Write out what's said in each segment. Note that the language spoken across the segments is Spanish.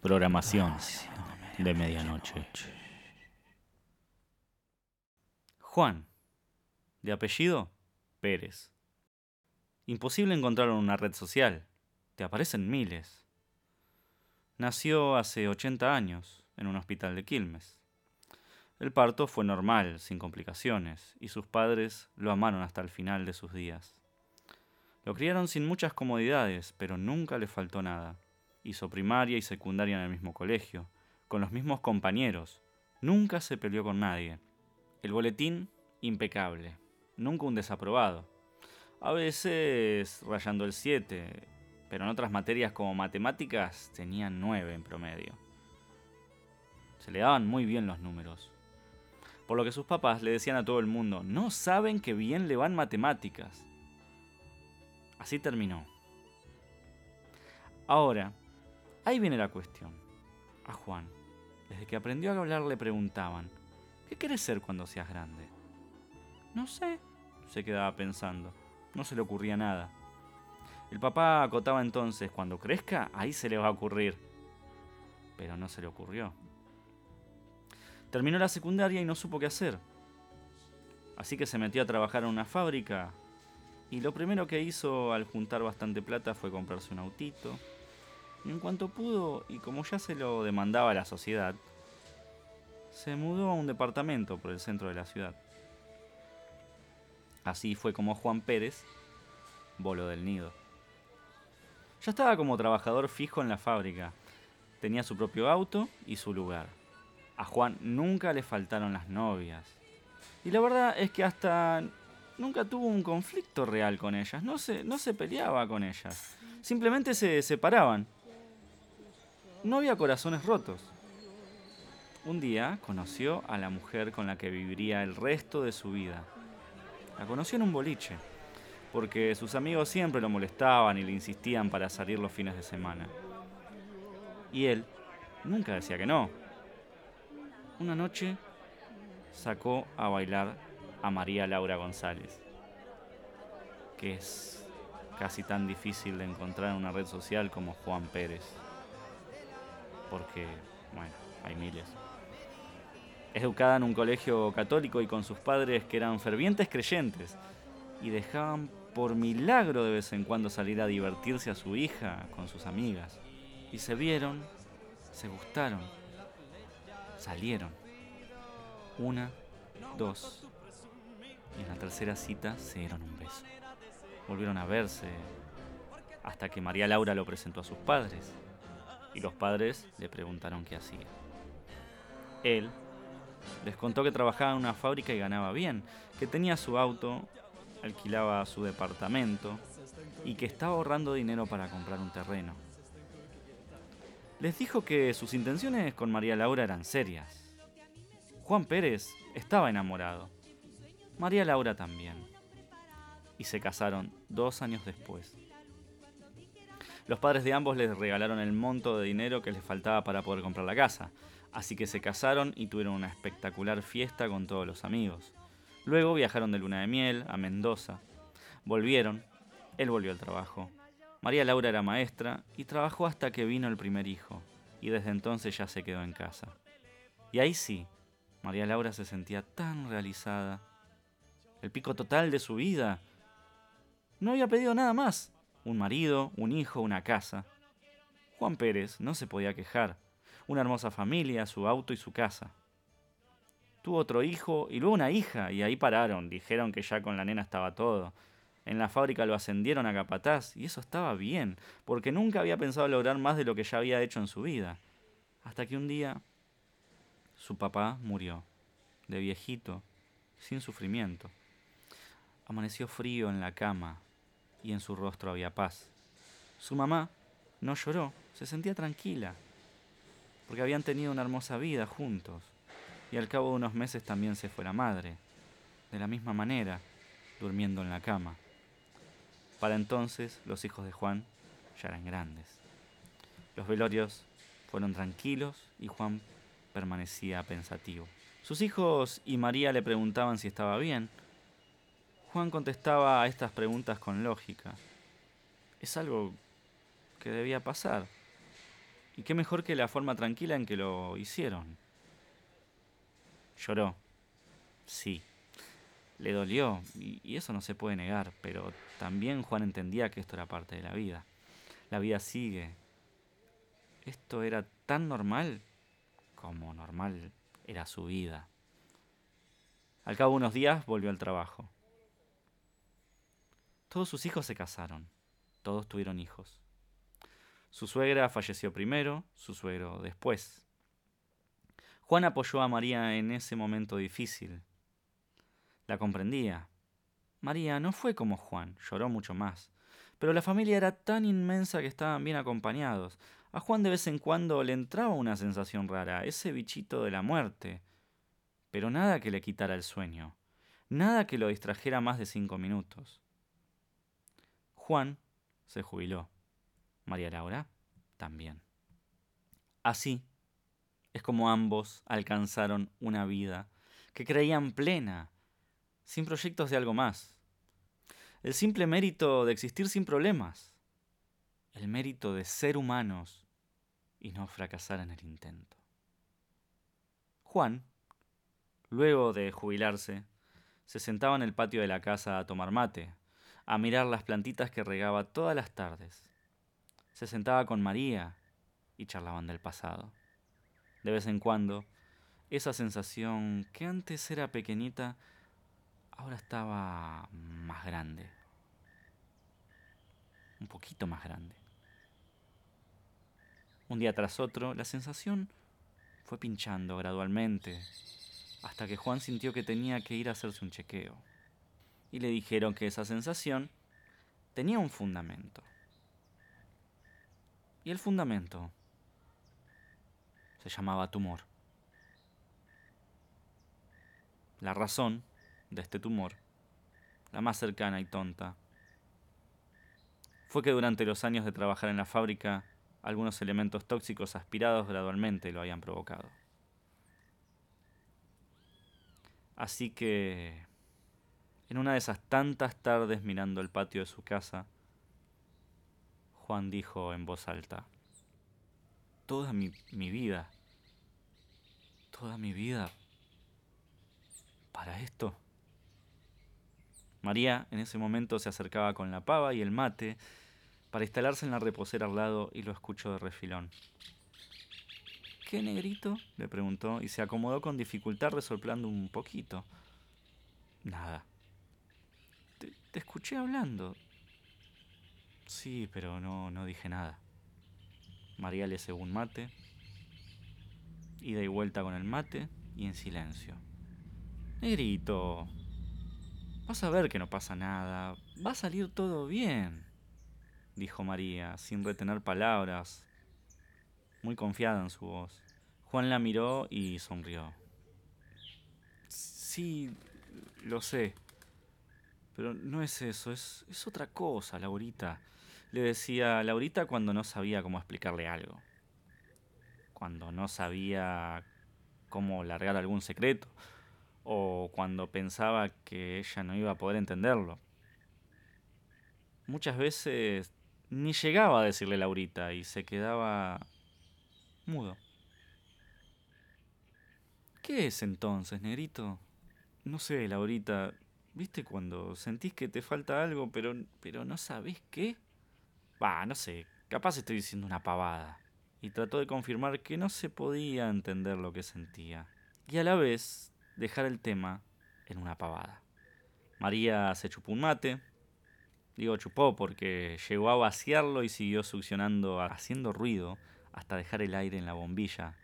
Programación de medianoche. Juan, de apellido Pérez. Imposible encontrarlo en una red social. Te aparecen miles. Nació hace 80 años en un hospital de Quilmes. El parto fue normal, sin complicaciones, y sus padres lo amaron hasta el final de sus días. Lo criaron sin muchas comodidades, pero nunca le faltó nada. Hizo primaria y secundaria en el mismo colegio, con los mismos compañeros. Nunca se peleó con nadie. El boletín, impecable. Nunca un desaprobado. A veces rayando el 7, pero en otras materias como matemáticas tenía 9 en promedio. Se le daban muy bien los números. Por lo que sus papás le decían a todo el mundo, no saben que bien le van matemáticas. Así terminó. Ahora, ahí viene la cuestión. A Juan, desde que aprendió a hablar le preguntaban, ¿qué quieres ser cuando seas grande? No sé, se quedaba pensando. No se le ocurría nada. El papá acotaba entonces, cuando crezca, ahí se le va a ocurrir. Pero no se le ocurrió. Terminó la secundaria y no supo qué hacer. Así que se metió a trabajar en una fábrica y lo primero que hizo al juntar bastante plata fue comprarse un autito. En cuanto pudo, y como ya se lo demandaba la sociedad, se mudó a un departamento por el centro de la ciudad. Así fue como Juan Pérez voló del nido. Ya estaba como trabajador fijo en la fábrica. Tenía su propio auto y su lugar. A Juan nunca le faltaron las novias. Y la verdad es que hasta nunca tuvo un conflicto real con ellas. No se, no se peleaba con ellas. Simplemente se separaban. No había corazones rotos. Un día conoció a la mujer con la que viviría el resto de su vida. La conoció en un boliche, porque sus amigos siempre lo molestaban y le insistían para salir los fines de semana. Y él nunca decía que no. Una noche sacó a bailar a María Laura González, que es casi tan difícil de encontrar en una red social como Juan Pérez, porque, bueno, hay miles. Es educada en un colegio católico y con sus padres que eran fervientes creyentes y dejaban por milagro de vez en cuando salir a divertirse a su hija con sus amigas. Y se vieron, se gustaron, salieron. Una, dos, y en la tercera cita se dieron un beso. Volvieron a verse hasta que María Laura lo presentó a sus padres y los padres le preguntaron qué hacía. Él les contó que trabajaba en una fábrica y ganaba bien, que tenía su auto, alquilaba su departamento y que estaba ahorrando dinero para comprar un terreno. Les dijo que sus intenciones con María Laura eran serias. Juan Pérez estaba enamorado María Laura también. Y se casaron dos años después. Los padres de ambos les regalaron el monto de dinero que les faltaba para poder comprar la casa, así que se casaron y tuvieron una espectacular fiesta con todos los amigos. Luego viajaron de luna de miel a Mendoza. Volvieron, él volvió al trabajo. María Laura era maestra y trabajó hasta que vino el primer hijo, y desde entonces ya se quedó en casa. Y ahí sí, María Laura se sentía tan realizada el pico total de su vida. No había pedido nada más. Un marido, un hijo, una casa. Juan Pérez no se podía quejar. Una hermosa familia, su auto y su casa. Tuvo otro hijo y luego una hija, y ahí pararon. Dijeron que ya con la nena estaba todo. En la fábrica lo ascendieron a capataz, y eso estaba bien, porque nunca había pensado lograr más de lo que ya había hecho en su vida. Hasta que un día su papá murió, de viejito, sin sufrimiento. Amaneció frío en la cama y en su rostro había paz. Su mamá no lloró, se sentía tranquila, porque habían tenido una hermosa vida juntos, y al cabo de unos meses también se fue la madre, de la misma manera, durmiendo en la cama. Para entonces los hijos de Juan ya eran grandes. Los velorios fueron tranquilos y Juan permanecía pensativo. Sus hijos y María le preguntaban si estaba bien, Juan contestaba a estas preguntas con lógica. Es algo que debía pasar. Y qué mejor que la forma tranquila en que lo hicieron. Lloró. Sí. Le dolió, y, eso no se puede negar, pero también Juan entendía que esto era parte de la vida. La vida sigue. Esto era tan normal como normal era su vida. Al cabo de unos días volvió al trabajo. Todos sus hijos se casaron, todos tuvieron hijos. Su suegra falleció primero, su suegro después. Juan apoyó a María en ese momento difícil. La comprendía. María no fue como Juan, lloró mucho más. Pero la familia era tan inmensa que estaban bien acompañados. A Juan de vez en cuando le entraba una sensación rara, ese bichito de la muerte pero nada que le quitara el sueño, nada que lo distrajera más de cinco minutos. Juan se jubiló, María Laura también. Así es como ambos alcanzaron una vida que creían plena, sin proyectos de algo más. El simple mérito de existir sin problemas, el mérito de ser humanos y no fracasar en el intento. Juan Luego de jubilarse, se sentaba en el patio de la casa a tomar mate, a mirar las plantitas que regaba todas las tardes. Se sentaba con María y charlaban del pasado. De vez en cuando, esa sensación que antes era pequeñita, ahora estaba más grande. Un poquito más grande. Un día tras otro, la sensación fue pinchando gradualmente hasta que Juan sintió que tenía que ir a hacerse un chequeo. Y le dijeron que esa sensación tenía un fundamento. Y el fundamento se llamaba tumor. La razón de este tumor, la más cercana y tonta, fue que durante los años de trabajar en la fábrica, algunos elementos tóxicos aspirados gradualmente lo habían provocado. Así que, en una de esas tantas tardes mirando el patio de su casa, Juan dijo en voz alta, toda mi, vida, toda mi vida, para esto. María en ese momento se acercaba con la pava y el mate para instalarse en la reposera al lado y lo escuchó de refilón. ¿Qué negrito? le preguntó y se acomodó con dificultad resoplando un poquito. Nada. Te, escuché hablando. Sí, pero no, no dije nada. María le cebó un mate, ida y vuelta con el mate y en silencio. Negrito, vas a ver que no pasa nada, va a salir todo bien, dijo María, sin retener palabras, muy confiada en su voz. Juan la miró y sonrió. Sí, lo sé. Pero no es eso, es, es otra cosa, Laurita. Le decía a Laurita cuando no sabía cómo explicarle algo. Cuando no sabía cómo largar algún secreto. O cuando pensaba que ella no iba a poder entenderlo. Muchas veces ni llegaba a decirle Laurita y se quedaba mudo. ¿Qué es entonces, negrito? No sé, Laurita. ¿Viste cuando sentís que te falta algo, pero, pero no sabés qué? Bah, no sé. Capaz estoy diciendo una pavada. Y trató de confirmar que no se podía entender lo que sentía. Y a la vez dejar el tema en una pavada. María se chupó un mate. Digo chupó porque llegó a vaciarlo y siguió succionando, haciendo ruido hasta dejar el aire en la bombilla,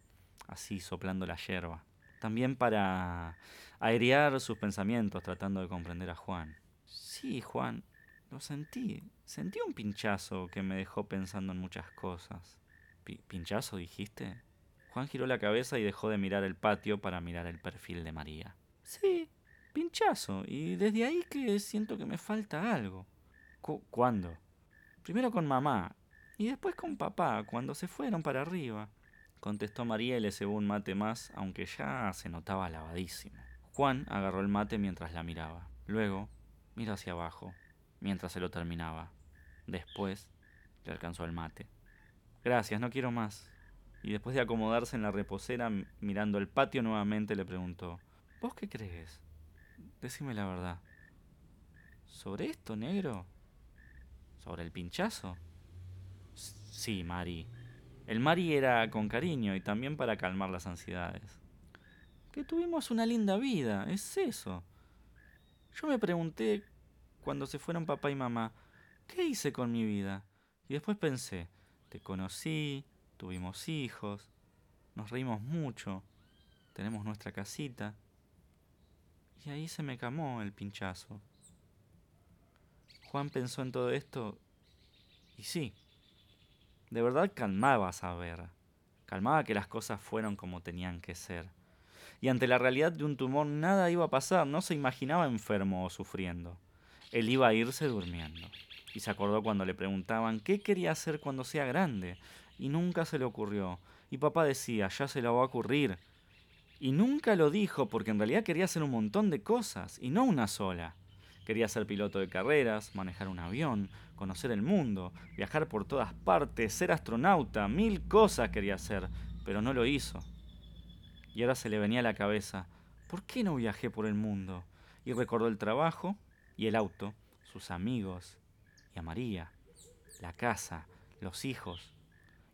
así soplando la hierba. También para airear sus pensamientos tratando de comprender a Juan. Sí, Juan, lo sentí. Sentí un pinchazo que me dejó pensando en muchas cosas. ¿Pinchazo dijiste? Juan giró la cabeza y dejó de mirar el patio para mirar el perfil de María. Sí, pinchazo. Y desde ahí que siento que me falta algo. ¿Cuándo? Primero con mamá y después con papá, cuando se fueron para arriba. Contestó María y le cebó un mate más, aunque ya se notaba lavadísimo. Juan agarró el mate mientras la miraba. Luego miró hacia abajo, mientras se lo terminaba. Después le alcanzó el mate. Gracias, no quiero más. y después de acomodarse en la reposera mirando el patio nuevamente le preguntó, ¿Vos qué crees? Decime la verdad. ¿Sobre esto, negro? ¿Sobre el pinchazo? Sí, Mari. El Mari era con cariño y también para calmar las ansiedades. Que tuvimos una linda vida, es eso. Yo me pregunté cuando se fueron papá y mamá, ¿qué hice con mi vida? Y después pensé, te conocí, tuvimos hijos, nos reímos mucho, tenemos nuestra casita. Y ahí se me camó el pinchazo. Juan pensó en todo esto y sí, de verdad calmaba saber, calmaba que las cosas fueron como tenían que ser. Y ante la realidad de un tumor nada iba a pasar, no se imaginaba enfermo o sufriendo. Él iba a irse durmiendo. Y se acordó cuando le preguntaban qué quería hacer cuando sea grande. Y nunca se le ocurrió. Y papá decía, ya se lo va a ocurrir. Y nunca lo dijo porque en realidad quería hacer un montón de cosas, y no una sola. Quería ser piloto de carreras, manejar un avión, conocer el mundo, viajar por todas partes, ser astronauta, mil cosas quería hacer, pero no lo hizo. Y ahora se le venía a la cabeza, ¿por qué no viajé por el mundo? Y recordó el trabajo y el auto, sus amigos, y a María, la casa, los hijos,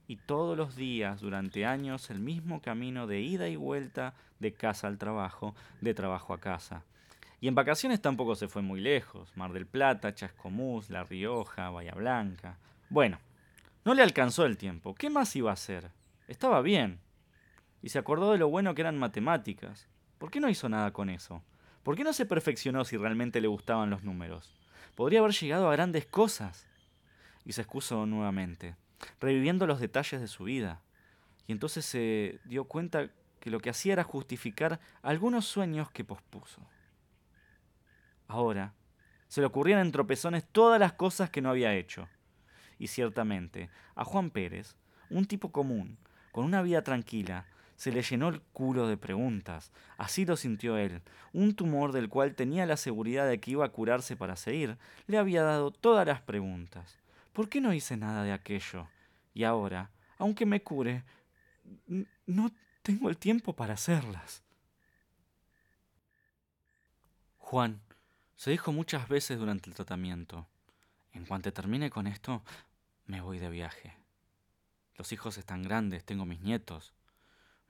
y todos los días durante años el mismo camino de ida y vuelta de casa al trabajo, de trabajo a casa. Y en vacaciones tampoco se fue muy lejos. Mar del Plata, Chascomús, La Rioja, Bahía Blanca. Bueno, no le alcanzó el tiempo. ¿Qué más iba a hacer? Estaba bien. Y se acordó de lo bueno que eran matemáticas. ¿Por qué no hizo nada con eso? ¿Por qué no se perfeccionó si realmente le gustaban los números? Podría haber llegado a grandes cosas. Y se excusó nuevamente, reviviendo los detalles de su vida. Y entonces se dio cuenta que lo que hacía era justificar algunos sueños que pospuso. Ahora, se le ocurrían en tropezones todas las cosas que no había hecho. Y ciertamente, a Juan Pérez, un tipo común, con una vida tranquila, se le llenó el culo de preguntas. Así lo sintió él. Un tumor del cual tenía la seguridad de que iba a curarse para seguir, le había dado todas las preguntas. ¿Por qué no hice nada de aquello? Y ahora, aunque me cure, no tengo el tiempo para hacerlas. Juan se dijo muchas veces durante el tratamiento, en cuanto termine con esto, me voy de viaje. Los hijos están grandes, tengo mis nietos.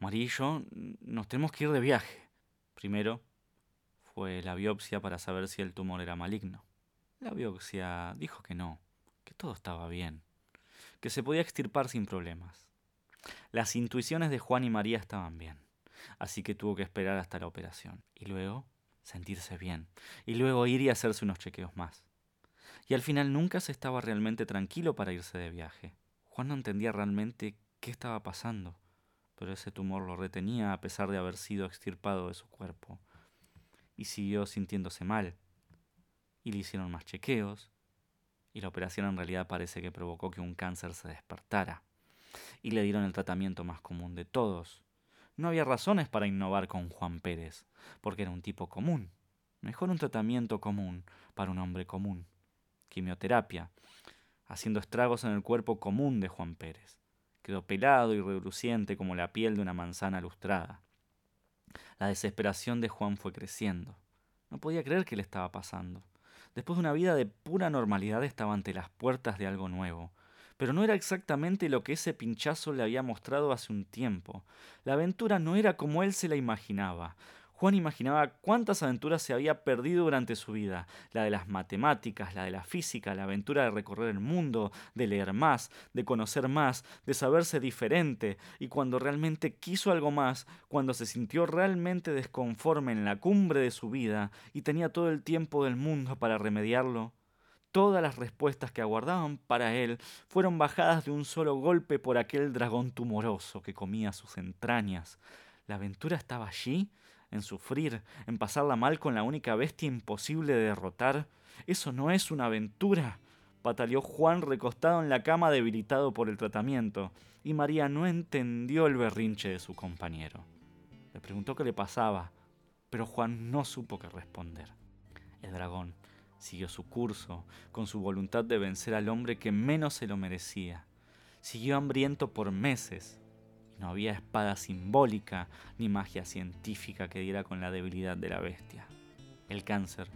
María y yo nos tenemos que ir de viaje. Primero fue la biopsia para saber si el tumor era maligno. La biopsia dijo que no, que todo estaba bien, que se podía extirpar sin problemas. Las intuiciones de Juan y María estaban bien, así que tuvo que esperar hasta la operación. Y luego sentirse bien, y luego ir y hacerse unos chequeos más. Y al final nunca se estaba realmente tranquilo para irse de viaje. Juan no entendía realmente qué estaba pasando, pero ese tumor lo retenía a pesar de haber sido extirpado de su cuerpo. Y siguió sintiéndose mal. Y le hicieron más chequeos, y la operación en realidad parece que provocó que un cáncer se despertara. Y le dieron el tratamiento más común de todos, no había razones para innovar con Juan Pérez, porque era un tipo común. Mejor un tratamiento común para un hombre común. Quimioterapia, haciendo estragos en el cuerpo común de Juan Pérez. Pelado y reluciente como la piel de una manzana lustrada. La desesperación de Juan fue creciendo. No podía creer que le estaba pasando. Después de una vida de pura normalidad estaba ante las puertas de algo nuevo, pero no era exactamente lo que ese pinchazo le había mostrado hace un tiempo. La aventura no era como él se la imaginaba. Juan imaginaba cuántas aventuras se había perdido durante su vida, la de las matemáticas, la de la física, la aventura de recorrer el mundo, de leer más, de conocer más, de saberse diferente, y cuando realmente quiso algo más, cuando se sintió realmente desconforme en la cumbre de su vida y tenía todo el tiempo del mundo para remediarlo, Todas las respuestas que aguardaban para él fueron bajadas de un solo golpe por aquel dragón tumoroso que comía sus entrañas. La aventura estaba allí, en sufrir, en pasarla mal con la única bestia imposible de derrotar. Eso no es una aventura, pataleó Juan recostado en la cama debilitado por el tratamiento, y María no entendió el berrinche de su compañero. Le preguntó qué le pasaba, pero Juan no supo qué responder. El dragón, Siguió su curso, con su voluntad de vencer al hombre que menos se lo merecía. Siguió hambriento por meses, No había espada simbólica ni magia científica que diera con la debilidad de la bestia. El cáncer,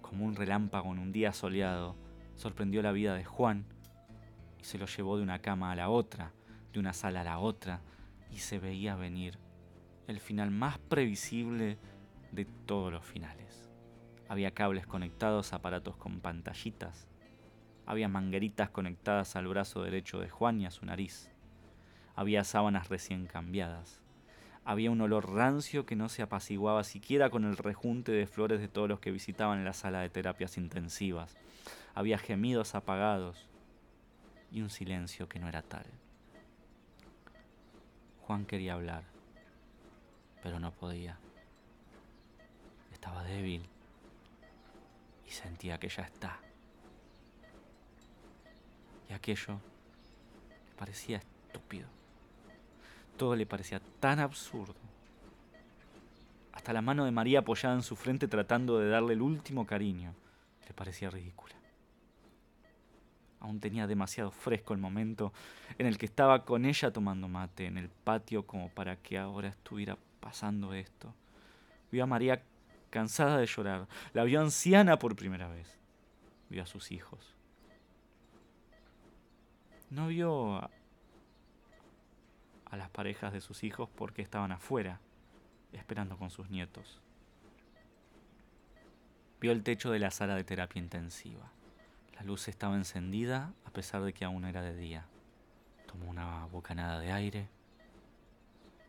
como un relámpago en un día soleado, sorprendió la vida de Juan y se lo llevó de una cama a la otra, de una sala a la otra, y se veía venir el final más previsible de todos los finales. Había cables conectados a aparatos con pantallitas. Había mangueritas conectadas al brazo derecho de Juan y a su nariz. Había sábanas recién cambiadas. Había un olor rancio que no se apaciguaba siquiera con el rejunte de flores de todos los que visitaban la sala de terapias intensivas. Había gemidos apagados y un silencio que no era tal. Juan quería hablar, pero no podía. Estaba débil y sentía que ya está. Y aquello parecía estúpido. Todo le parecía tan absurdo. Hasta la mano de María apoyada en su frente tratando de darle el último cariño le parecía ridícula. Aún tenía demasiado fresco el momento en el que estaba con ella tomando mate en el patio como para que ahora estuviera pasando esto. Vio a María cansada de llorar. La vio anciana por primera vez. Vio a sus hijos. No vio a las parejas de sus hijos porque estaban afuera, esperando con sus nietos. Vio el techo de la sala de terapia intensiva. La luz estaba encendida a pesar de que aún era de día. Tomó una bocanada de aire,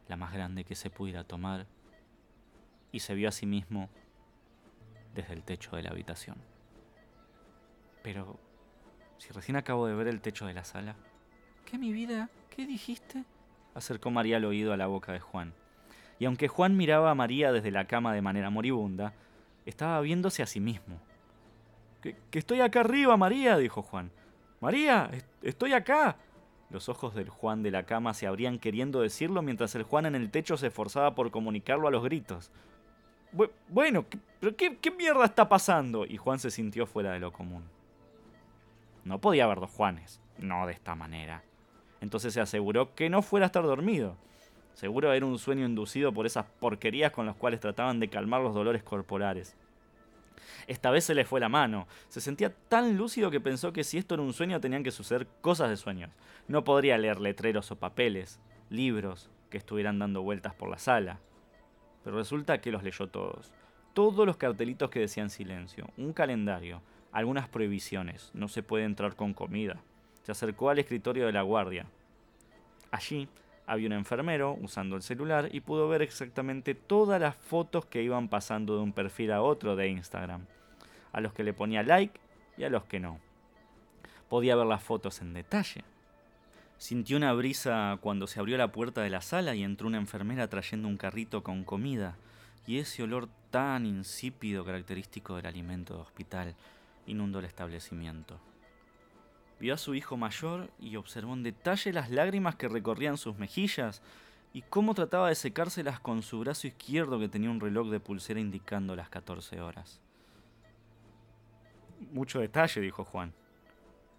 la más grande que se pudiera tomar, y se vio a sí mismo desde el techo de la habitación. Pero, si recién acabo de ver el techo de la sala. ¿Qué mi vida? ¿Qué dijiste? Acercó María el oído a la boca de Juan. Y aunque Juan miraba a María desde la cama de manera moribunda, estaba viéndose a sí mismo. Que, estoy acá arriba, María, dijo Juan. María, estoy acá. Los ojos del Juan de la cama se abrían queriendo decirlo mientras el Juan en el techo se esforzaba por comunicarlo a los gritos. Bueno, ¿pero qué, qué mierda está pasando? Y Juan se sintió fuera de lo común. No podía haber dos Juanes, no de esta manera. Entonces se aseguró que no fuera a estar dormido. Seguro era un sueño inducido por esas porquerías con las cuales trataban de calmar los dolores corporales. Esta vez se le fue la mano. Se sentía tan lúcido que pensó que si esto era un sueño tenían que suceder cosas de sueños. No podría leer letreros o papeles, libros que estuvieran dando vueltas por la sala. Pero resulta que los leyó todos. Todos los cartelitos que decían silencio, un calendario, algunas prohibiciones, no se puede entrar con comida, se acercó al escritorio de la guardia. Allí había un enfermero usando el celular y pudo ver exactamente todas las fotos que iban pasando de un perfil a otro de Instagram, a los que le ponía like y a los que no. Podía ver las fotos en detalle. Sintió una brisa cuando se abrió la puerta de la sala y entró una enfermera trayendo un carrito con comida, y ese olor tan insípido característico del alimento de hospital inundó el establecimiento. Vio a su hijo mayor y observó en detalle las lágrimas que recorrían sus mejillas y cómo trataba de secárselas con su brazo izquierdo que tenía un reloj de pulsera indicando las 14 horas. Mucho detalle, dijo Juan.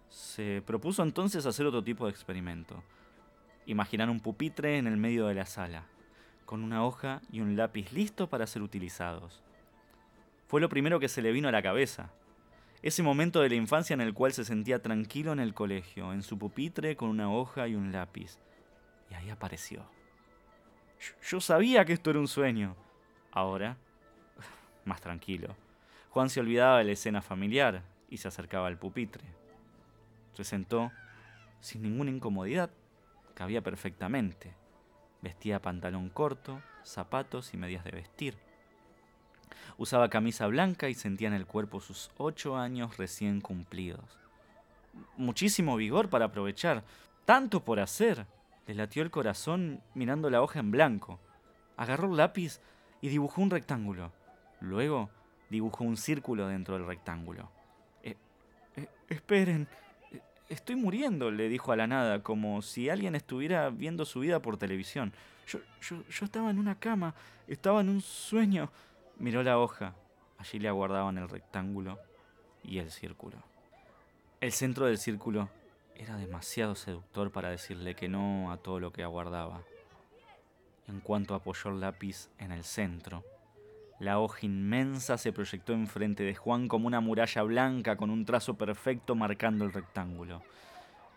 Se propuso entonces hacer otro tipo de experimento. Imaginar un pupitre en el medio de la sala, con una hoja y un lápiz listo para ser utilizados. Fue lo primero que se le vino a la cabeza. Ese momento de la infancia en el cual se sentía tranquilo en el colegio, en su pupitre con una hoja y un lápiz. Y ahí apareció. Yo sabía que esto era un sueño. Ahora, más tranquilo. Juan se olvidaba de la escena familiar y se acercaba al pupitre. Se sentó sin ninguna incomodidad. Cabía perfectamente. Vestía pantalón corto, zapatos y medias de vestir. Usaba camisa blanca y sentía en el cuerpo sus ocho años recién cumplidos. Muchísimo vigor para aprovechar, tanto por hacer. Le latió el corazón mirando la hoja en blanco. Agarró el lápiz y dibujó un rectángulo. Luego dibujó un círculo dentro del rectángulo. Eh, eh, esperen, eh, estoy muriendo, le dijo a la nada, como si alguien estuviera viendo su vida por televisión. Yo, yo, yo estaba en una cama, estaba en un sueño. Miró la hoja. Allí le aguardaban el rectángulo y el círculo. El centro del círculo era demasiado seductor para decirle que no a todo lo que aguardaba. En cuanto apoyó el lápiz en el centro, la hoja inmensa se proyectó enfrente de Juan como una muralla blanca con un trazo perfecto marcando el rectángulo.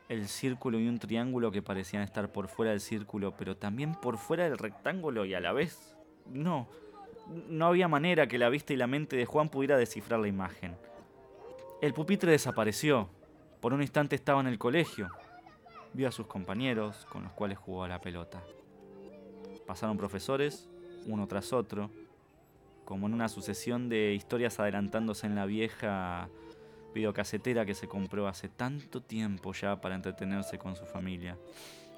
El círculo y un triángulo que parecían estar por fuera del círculo, pero también por fuera del rectángulo y a la vez no. No había manera que la vista y la mente de Juan pudiera descifrar la imagen. El pupitre desapareció. Por un instante estaba en el colegio. Vio a sus compañeros con los cuales jugó a la pelota. Pasaron profesores, uno tras otro como en una sucesión de historias adelantándose en la vieja videocasetera que se compró hace tanto tiempo ya para entretenerse con su familia.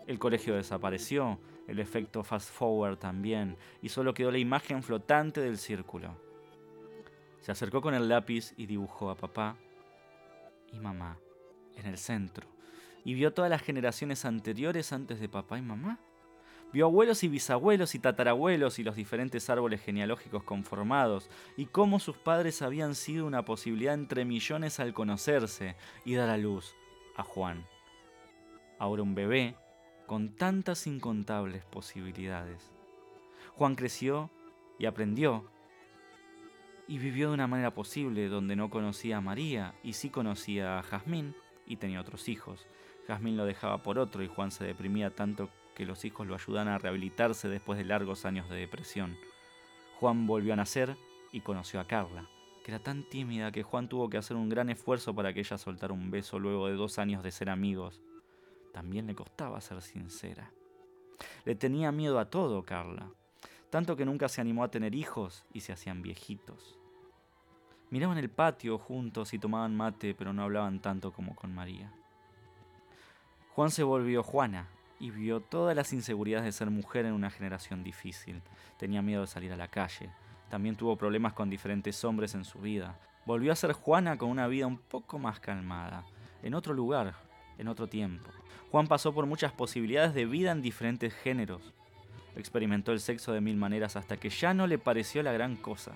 El colegio desapareció, el efecto fast forward también, y solo quedó la imagen flotante del círculo. Se acercó con el lápiz y dibujó a papá y mamá en el centro, y vio todas las generaciones anteriores antes de papá y mamá. Vio abuelos y bisabuelos y tatarabuelos y los diferentes árboles genealógicos conformados, y cómo sus padres habían sido una posibilidad entre millones al conocerse y dar a luz a Juan. Ahora un bebé con tantas incontables posibilidades. Juan creció y aprendió y vivió de una manera posible donde no conocía a María y sí conocía a Jazmín y tenía otros hijos. Jazmín lo dejaba por otro y Juan se deprimía tanto que los hijos lo ayudan a rehabilitarse después de largos años de depresión. Juan volvió a nacer y conoció a Carla, que era tan tímida que Juan tuvo que hacer un gran esfuerzo para que ella soltara un beso luego de dos años de ser amigos. También le costaba ser sincera. Le tenía miedo a todo, Carla, tanto que nunca se animó a tener hijos y se hacían viejitos. Miraban el patio juntos y tomaban mate, pero no hablaban tanto como con María. Juan se volvió Juana, y vio todas las inseguridades de ser mujer en una generación difícil. Tenía miedo de salir a la calle. También tuvo problemas con diferentes hombres en su vida. Volvió a ser Juana con una vida un poco más calmada, en otro lugar, en otro tiempo. Juan pasó por muchas posibilidades de vida en diferentes géneros. Experimentó el sexo de mil maneras hasta que ya no le pareció la gran cosa.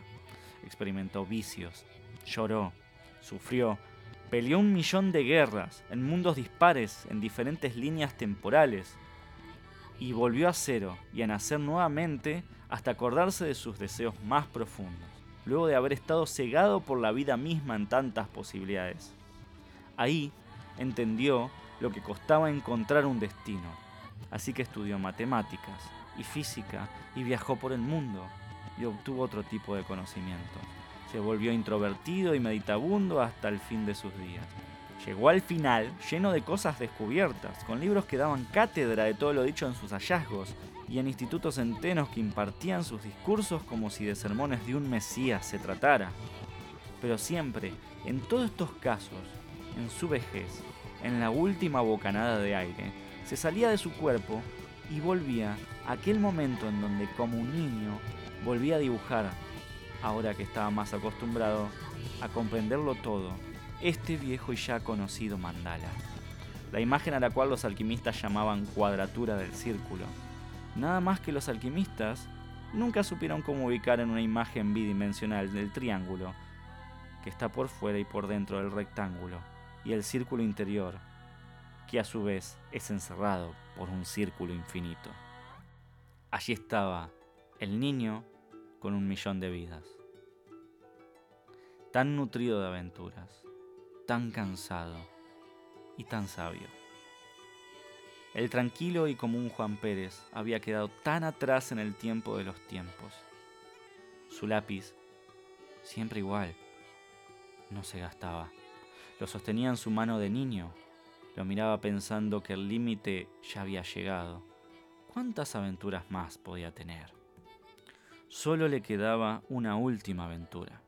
Experimentó vicios, lloró, sufrió, Peleó un millón de guerras en mundos dispares en diferentes líneas temporales y volvió a cero y a nacer nuevamente hasta acordarse de sus deseos más profundos, luego de haber estado cegado por la vida misma en tantas posibilidades. Ahí entendió lo que costaba encontrar un destino, así que estudió matemáticas y física y viajó por el mundo y obtuvo otro tipo de conocimientos se volvió introvertido y meditabundo hasta el fin de sus días. Llegó al final lleno de cosas descubiertas, con libros que daban cátedra de todo lo dicho en sus hallazgos, y en institutos centenos que impartían sus discursos como si de sermones de un Mesías se tratara. Pero siempre, en todos estos casos, en su vejez, en la última bocanada de aire, se salía de su cuerpo y volvía a aquel momento en donde como un niño volvía a dibujar ahora que estaba más acostumbrado a comprenderlo todo, este viejo y ya conocido mandala. La imagen a la cual los alquimistas llamaban cuadratura del círculo. Nada más que los alquimistas nunca supieron cómo ubicar en una imagen bidimensional del triángulo, que está por fuera y por dentro del rectángulo, y el círculo interior, que a su vez es encerrado por un círculo infinito. Allí estaba el niño con un millón de vidas. Tan nutrido de aventuras, tan cansado y tan sabio. El tranquilo y común Juan Pérez había quedado tan atrás en el tiempo de los tiempos. Su lápiz, siempre igual, no se gastaba. Lo sostenía en su mano de niño. Lo miraba pensando que el límite ya había llegado. ¿Cuántas aventuras más podía tener? Solo le quedaba una última aventura.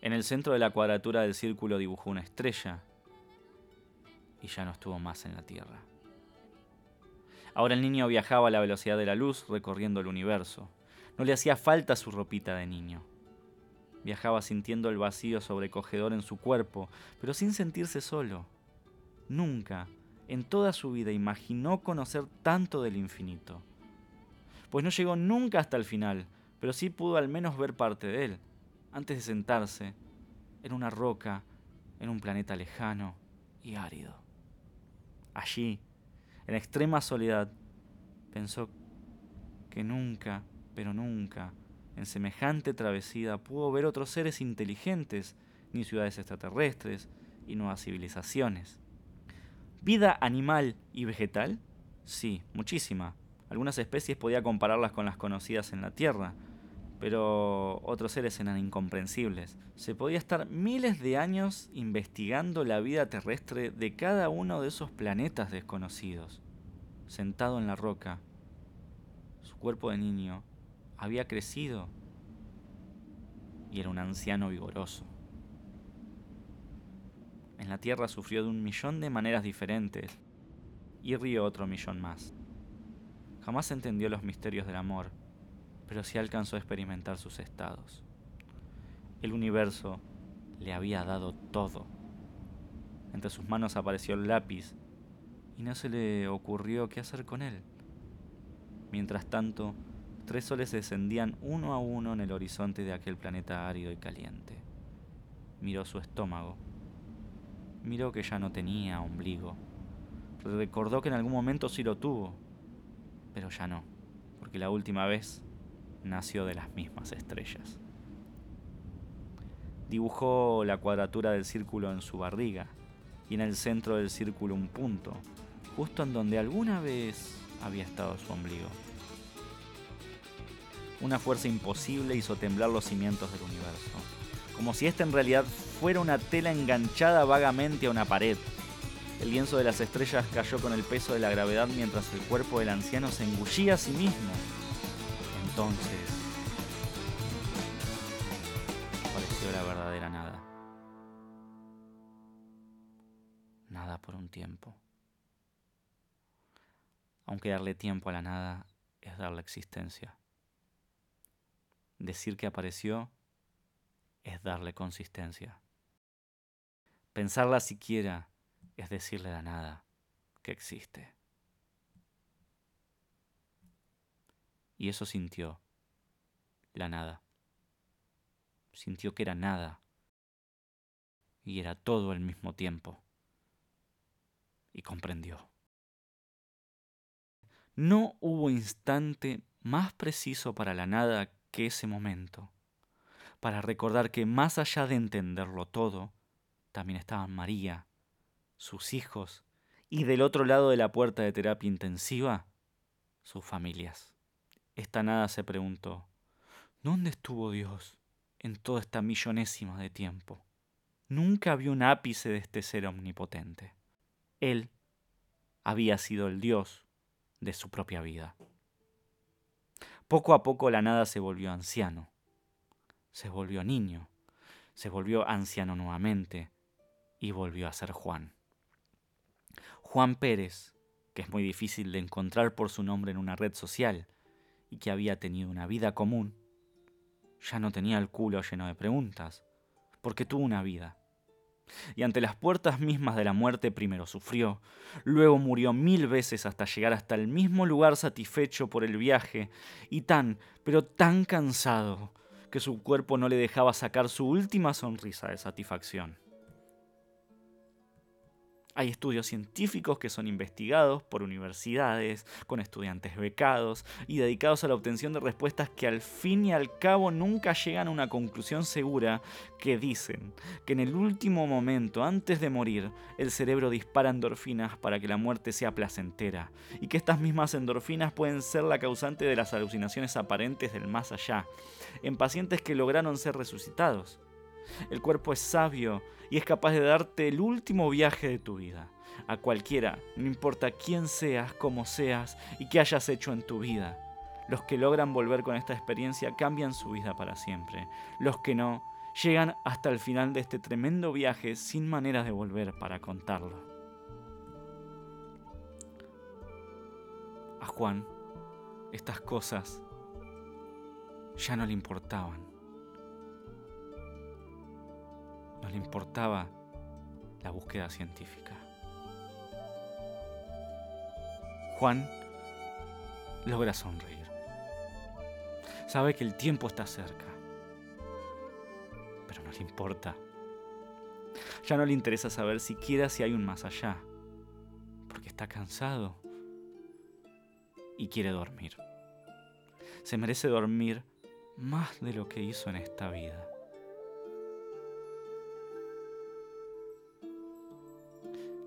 En el centro de la cuadratura del círculo dibujó una estrella y ya no estuvo más en la Tierra. Ahora el niño viajaba a la velocidad de la luz recorriendo el universo. No le hacía falta su ropita de niño. Viajaba sintiendo el vacío sobrecogedor en su cuerpo, pero sin sentirse solo. Nunca, en toda su vida, imaginó conocer tanto del infinito pues no llegó nunca hasta el final, pero sí pudo al menos ver parte de él, antes de sentarse en una roca en un planeta lejano y árido. allí, en extrema soledad, pensó que nunca, pero nunca, en semejante travesía pudo ver otros seres inteligentes, ni ciudades extraterrestres, y nuevas civilizaciones. ¿Vida animal y vegetal? Sí, muchísima. Algunas especies podía compararlas con las conocidas en la Tierra, pero otros seres eran incomprensibles. Se podía estar miles de años investigando la vida terrestre de cada uno de esos planetas desconocidos. Sentado en la roca, su cuerpo de niño había crecido y era un anciano vigoroso. En la Tierra sufrió de un millón de maneras diferentes y rió otro millón más. Jamás entendió los misterios del amor, pero sí alcanzó a experimentar sus estados. El universo le había dado todo. Entre sus manos apareció el lápiz y no se le ocurrió qué hacer con él. Mientras tanto, tres soles descendían uno a uno en el horizonte de aquel planeta árido y caliente. Miró su estómago. Miró que ya no tenía ombligo. Recordó que en algún momento sí lo tuvo, pero ya no, porque la última vez nació de las mismas estrellas. Dibujó la cuadratura del círculo en su barriga y en el centro del círculo un punto, justo en donde alguna vez había estado su ombligo. Una fuerza imposible hizo temblar los cimientos del universo, como si esta en realidad fuera una tela enganchada vagamente a una pared. El lienzo de las estrellas cayó con el peso de la gravedad mientras el cuerpo del anciano se engullía a sí mismo. Entonces apareció la verdadera nada. Nada por un tiempo. Aunque darle tiempo a la nada es darle existencia. Decir que apareció es darle consistencia. Pensarla siquiera es decirle la nada que existe. Y eso sintió la nada. Sintió que era nada y era todo al mismo tiempo. Y comprendió. No hubo instante más preciso para la nada que ese momento, para recordar que más allá de entenderlo todo, también estaban María, sus hijos y del otro lado de la puerta de terapia intensiva, sus familias. Esta nada se preguntó, ¿dónde estuvo Dios en toda esta millonésima de tiempo? Nunca había un ápice de este ser omnipotente. Él había sido el Dios de su propia vida. Poco a poco la nada se volvió anciano, se volvió niño, se volvió anciano nuevamente y volvió a ser Juan. Juan Pérez, que es muy difícil de encontrar por su nombre en una red social y que había tenido una vida común, ya no tenía el culo lleno de preguntas, porque tuvo una vida y ante las puertas mismas de la muerte primero sufrió, luego murió mil veces hasta llegar hasta el mismo lugar satisfecho por el viaje, y tan, pero tan cansado, que su cuerpo no le dejaba sacar su última sonrisa de satisfacción. Hay estudios científicos que son investigados por universidades, con estudiantes becados y dedicados a la obtención de respuestas que al fin y al cabo nunca llegan a una conclusión segura que dicen que en el último momento, antes de morir, el cerebro dispara endorfinas para que la muerte sea placentera y que estas mismas endorfinas pueden ser la causante de las alucinaciones aparentes del más allá, en pacientes que lograron ser resucitados. El cuerpo es sabio y es capaz de darte el último viaje de tu vida. A cualquiera, no importa quién seas, cómo seas y qué hayas hecho en tu vida. Los que logran volver con esta experiencia cambian su vida para siempre. Los que no, llegan hasta el final de este tremendo viaje sin manera de volver para contarlo. A Juan, estas cosas ya no le importaban. No le importaba la búsqueda científica. Juan logra sonreír. Sabe que el tiempo está cerca, pero no le importa. Ya no le interesa saber siquiera si hay un más allá, porque está cansado y quiere dormir. Se merece dormir más de lo que hizo en esta vida.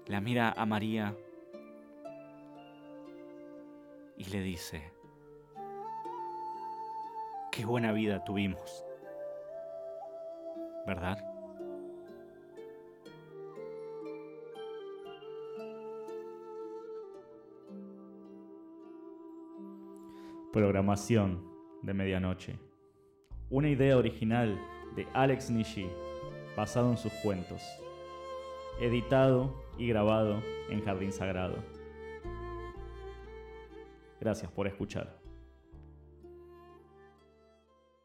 La mira a María y le dice, qué buena vida tuvimos, ¿verdad? Programación de medianoche. Una idea original de Alex Nishi, basado en sus cuentos. Editado y grabado en Jardín Sagrado. Gracias por escuchar.